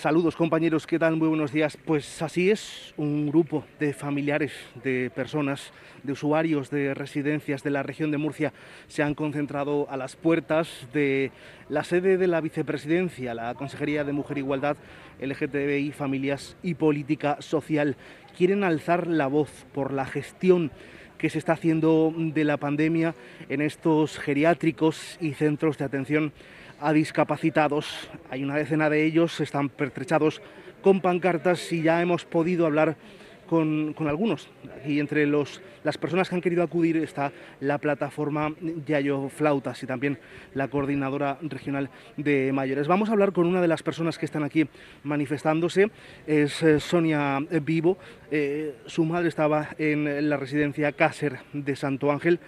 Saludos compañeros, ¿qué tal? Muy buenos días. Pues así es, un grupo de familiares, de personas, de usuarios de residencias de la región de Murcia se han concentrado a las puertas de la sede de la vicepresidencia, la Consejería de Mujer e Igualdad, LGTBI, Familias y Política Social. Quieren alzar la voz por la gestión que se está haciendo de la pandemia en estos geriátricos y centros de atención a discapacitados. Hay una decena de ellos, están pertrechados con pancartas y ya hemos podido hablar con, algunos. Y entre los, las personas que han querido acudir está la plataforma Yayo Flautas y también la coordinadora regional de mayores. Vamos a hablar con una de las personas que están aquí manifestándose, es eh, Sonia Vivo. Eh, su madre estaba en la residencia Cácer de Santo Ángel.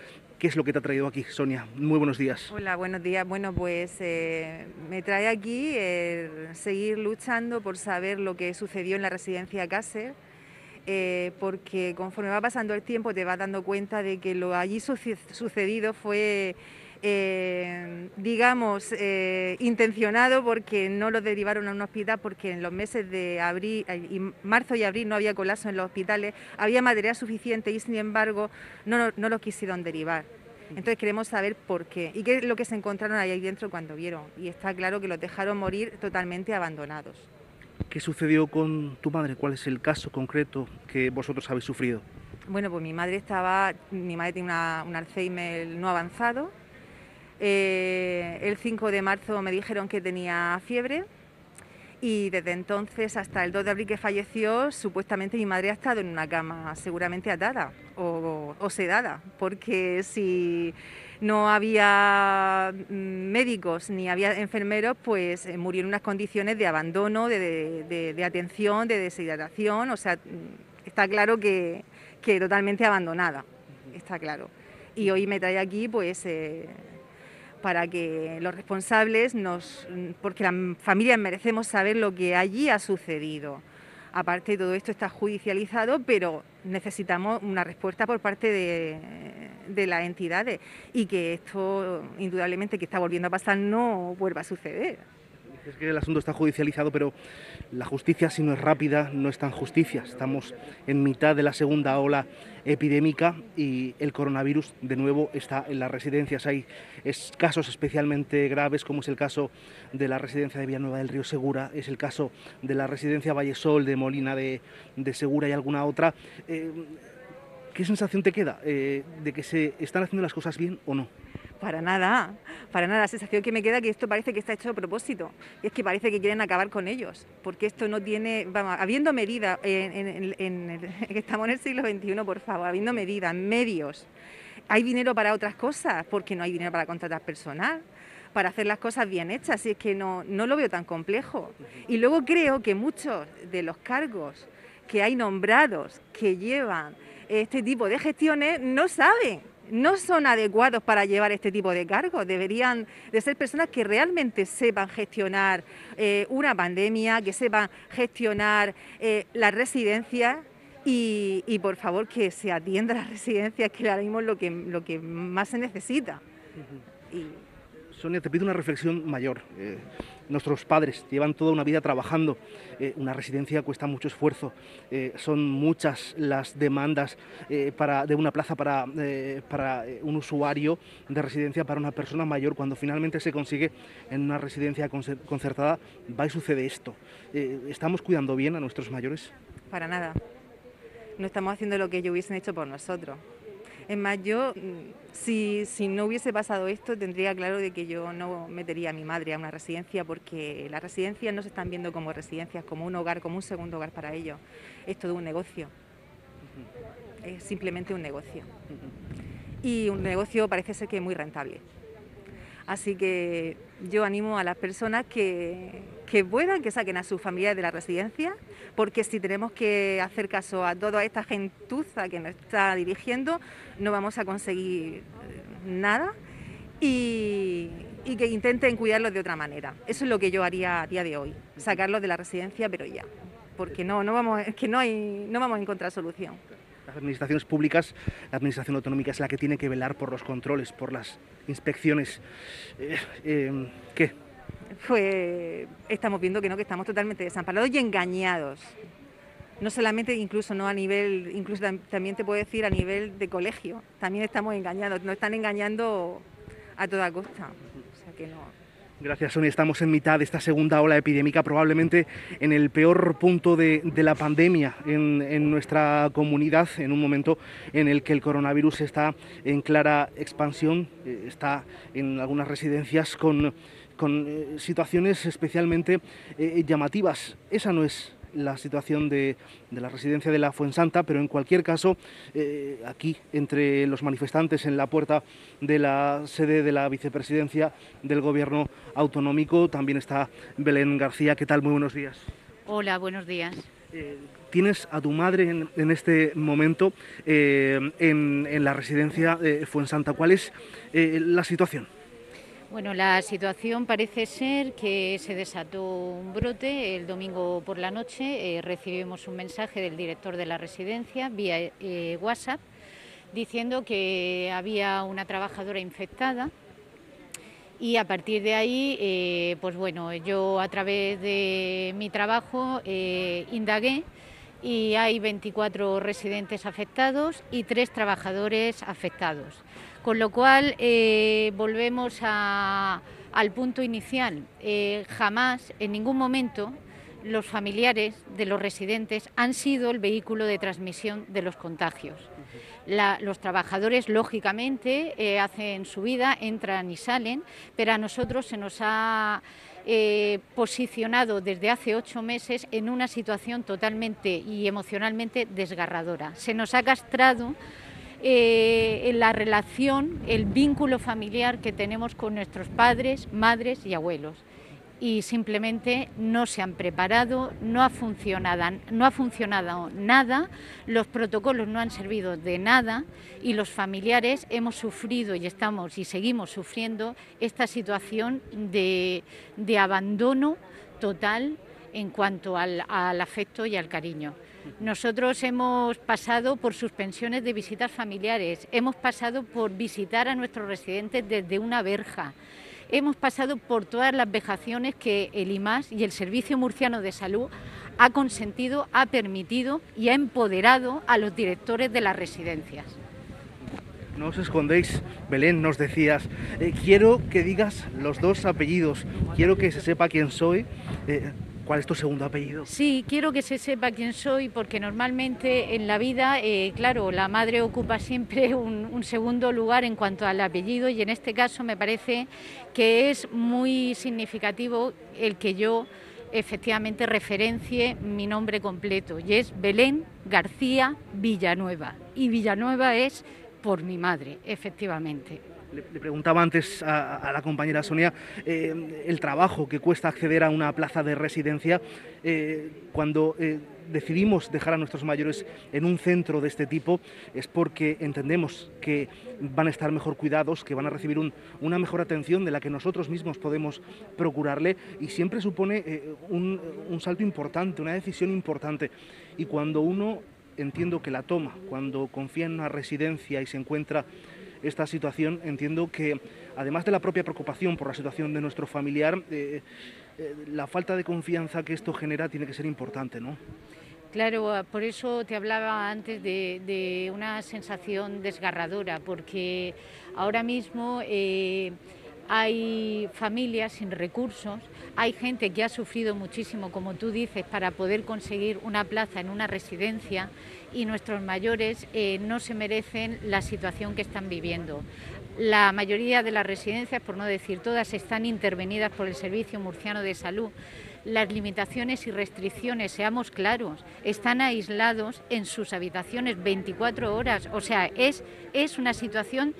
¿Qué es lo que te ha traído aquí, Sonia? Muy buenos días. Hola, buenos días. Bueno, pues eh, me trae aquí eh, seguir luchando por saber lo que sucedió en la residencia Cáceres, eh, porque conforme va pasando el tiempo te vas dando cuenta de que lo allí sucedido fue, digamos, intencionado porque no lo derivaron a un hospital, porque en los meses de abril, y marzo y abril no había colapso en los hospitales, había material suficiente y sin embargo no, no lo quisieron derivar. Entonces queremos saber por qué y qué es lo que se encontraron ahí dentro cuando vieron. Y está claro que los dejaron morir totalmente abandonados. ¿Qué sucedió con tu madre? ¿Cuál es el caso concreto que vosotros habéis sufrido? Bueno, pues mi madre estaba, mi madre tiene un Alzheimer no avanzado. Eh, el 5 de marzo me dijeron que tenía fiebre y desde entonces hasta el 2 de abril que falleció, supuestamente mi madre ha estado en una cama seguramente atada o, sedada, porque si no había mm, médicos ni había enfermeros, pues eh, murió en unas condiciones de abandono, de, atención, de deshidratación, o sea, mm, está claro que, totalmente abandonada, está claro. Y hoy me trae aquí, pues... Eh, para que los responsables nos, porque las familias merecemos saber lo que allí ha sucedido. Aparte, todo esto está judicializado, pero necesitamos una respuesta por parte de, de las entidades y que esto, indudablemente, que está volviendo a pasar, no vuelva a suceder. Es que el asunto está judicializado, pero la justicia, si no es rápida, no es tan justicia. Estamos en mitad de la segunda ola epidémica y el coronavirus de nuevo está en las residencias. Hay casos especialmente graves, como es el caso de la residencia de Villanueva del Río Segura, es el caso de la residencia Vallesol de Molina de, Segura y alguna otra. Eh, ¿Qué sensación te queda eh, de que se están haciendo las cosas bien o no? Para nada, para nada. La sensación que me queda es que esto parece que está hecho a propósito. Y es que parece que quieren acabar con ellos. Porque esto no tiene, vamos, habiendo medidas, en, estamos en el siglo XXI, por favor, habiendo medidas, medios. Hay dinero para otras cosas, porque no hay dinero para contratar personal para hacer las cosas bien hechas, y es que no, no lo veo tan complejo. Y luego creo que muchos de los cargos que hay nombrados que llevan este tipo de gestiones no saben no son adecuados para llevar este tipo de cargos. Deberían de ser personas que realmente sepan gestionar eh, una pandemia, que sepan gestionar eh, las residencias y, por favor que se atienda a las residencias, que ahora mismo es lo que, lo que más se necesita. Sonia, te pido una reflexión mayor. Eh, nuestros padres llevan toda una vida trabajando. Eh, una residencia cuesta mucho esfuerzo. Eh, son muchas las demandas para, de una plaza para, para un usuario de residencia, para una persona mayor. Cuando finalmente se consigue en una residencia concertada, va y sucede esto. ¿Estamos cuidando bien a nuestros mayores? Para nada. No estamos haciendo lo que ellos hubiesen hecho por nosotros. Es más, yo, mm, si, si, no hubiese pasado esto, tendría claro de que yo no metería a mi madre a una residencia porque las residencias no se están viendo como residencias, como un hogar, como un segundo hogar para ellos. Es todo un negocio. Es simplemente un negocio. Y un negocio parece ser que es muy rentable. Así que yo animo a las personas que, puedan, que saquen a sus familias de la residencia, porque si tenemos que hacer caso a toda esta gentuza que nos está dirigiendo, no vamos a conseguir eh, nada y, que intenten cuidarlos de otra manera. Eso es lo que yo haría a día de hoy, sacarlos de la residencia, pero ya, porque no, no vamos, que no, hay, no vamos a encontrar solución las administraciones públicas, la administración autonómica es la que tiene que velar por los controles, por las inspecciones. Eh, eh, ¿Qué? pues estamos viendo que no, que estamos totalmente desamparados y engañados. No solamente, incluso no a nivel, incluso también te puedo decir a nivel de colegio, también estamos engañados, nos están engañando a toda costa. O sea que no. Gracias, Sonia. Estamos en mitad de esta segunda ola epidémica, probablemente en el peor punto de, la pandemia en, nuestra comunidad, en un momento en el que el coronavirus está en clara expansión, eh, está en algunas residencias con, eh, situaciones especialmente eh, llamativas. Esa no es la situación de, la residencia de la Fuensanta, pero en cualquier caso, eh, aquí, entre los manifestantes en la puerta de la sede de la vicepresidencia del Gobierno autonómico, también está Belén García. ¿Qué tal? Muy buenos días. Hola, buenos días. Eh, tienes a tu madre en, este momento eh, en, en, la residencia de Fuensanta. ¿Cuál es la situación? Bueno, la situación parece ser que se desató un brote el domingo por la noche. Eh, recibimos un mensaje del director de la residencia vía eh, WhatsApp diciendo que había una trabajadora infectada y a partir de ahí, eh, pues bueno, yo a través de mi trabajo indagué y hay 24 residentes afectados y tres trabajadores afectados. Con lo cual eh, volvemos al punto inicial. Eh, jamás, en ningún momento, los familiares de los residentes han sido el vehículo de transmisión de los contagios. los trabajadores, lógicamente, eh, hacen su vida, entran y salen, pero a nosotros se nos ha posicionado desde hace ocho meses en una situación totalmente y emocionalmente desgarradora. Se nos ha castrado eh, la relación, el vínculo familiar que tenemos con nuestros padres, madres y abuelos. Y simplemente no se han preparado, no ha funcionado, no ha funcionado nada, los protocolos no han servido de nada y los familiares hemos sufrido y estamos y seguimos sufriendo esta situación de, abandono total en cuanto al afecto y al cariño. Nosotros hemos pasado por suspensiones de visitas familiares, hemos pasado por visitar a nuestros residentes desde una verja, hemos pasado por todas las vejaciones que el IMAS y el Servicio Murciano de Salud ha consentido, ha permitido y ha empoderado a los directores de las residencias. No os escondéis, Belén, nos decías, eh, quiero que digas los dos apellidos, quiero que se sepa quién soy. Eh, ¿Cuál es tu segundo apellido? Sí, quiero que se sepa quién soy porque normalmente en la vida, eh, claro, la madre ocupa siempre un, segundo lugar en cuanto al apellido y en este caso me parece que es muy significativo el que yo efectivamente referencie mi nombre completo y es Belén García Villanueva y Villanueva es por mi madre, efectivamente le, preguntaba antes a, la compañera Sonia eh, el trabajo que cuesta acceder a una plaza de residencia eh, cuando eh, decidimos dejar a nuestros mayores en un centro de este tipo es porque entendemos que van a estar mejor cuidados, que van a recibir una mejor atención de la que nosotros mismos podemos procurarle y siempre supone un, un salto importante, una decisión importante. Y cuando uno entiendo que la toma, cuando confía en una residencia y se encuentra esta situación, entiendo que además de la propia preocupación por la situación de nuestro familiar, eh, eh, la falta de confianza que esto genera tiene que ser importante, ¿no? Claro, por eso te hablaba antes de, una sensación desgarradora, porque ahora mismo eh, hay familias sin recursos, hay gente que ha sufrido muchísimo, como tú dices, para poder conseguir una plaza en una residencia y nuestros mayores eh, no se merecen la situación que están viviendo. La mayoría de las residencias, por no decir todas, están intervenidas por el Servicio Murciano de Salud. Las limitaciones y restricciones, seamos claros, están aislados en sus habitaciones 24 horas. O sea, es, es una situación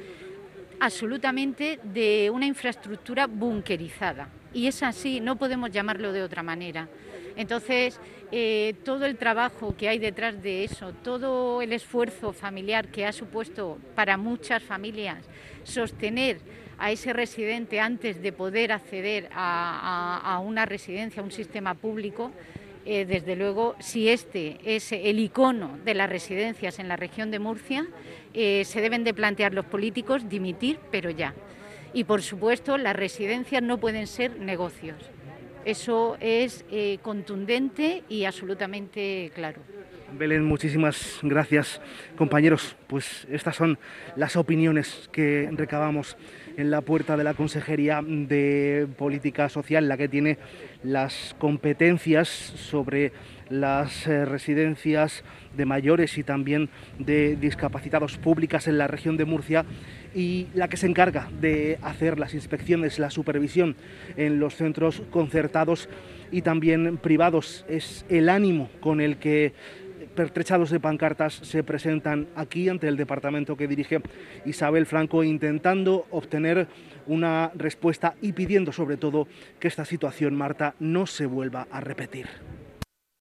absolutamente de una infraestructura bunkerizada. Y es así, no podemos llamarlo de otra manera. Entonces, eh, todo el trabajo que hay detrás de eso, todo el esfuerzo familiar que ha supuesto para muchas familias sostener a ese residente antes de poder acceder a, una residencia, a un sistema público, eh, desde luego, si este es el icono de las residencias en la región de Murcia, eh, se deben de plantear los políticos dimitir, pero ya Y por supuesto, las residencias no pueden ser negocios. Eso es eh, contundente y absolutamente claro. Belén, muchísimas gracias, compañeros. Pues estas son las opiniones que recabamos en la puerta de la Consejería de Política Social, la que tiene las competencias sobre las eh, residencias de mayores y también de discapacitados públicas en la región de Murcia y la que se encarga de hacer las inspecciones, la supervisión en los centros concertados y también privados. Es el ánimo con el que pertrechados de pancartas se presentan aquí ante el departamento que dirige Isabel Franco intentando obtener una respuesta y pidiendo sobre todo que esta situación, Marta, no se vuelva a repetir.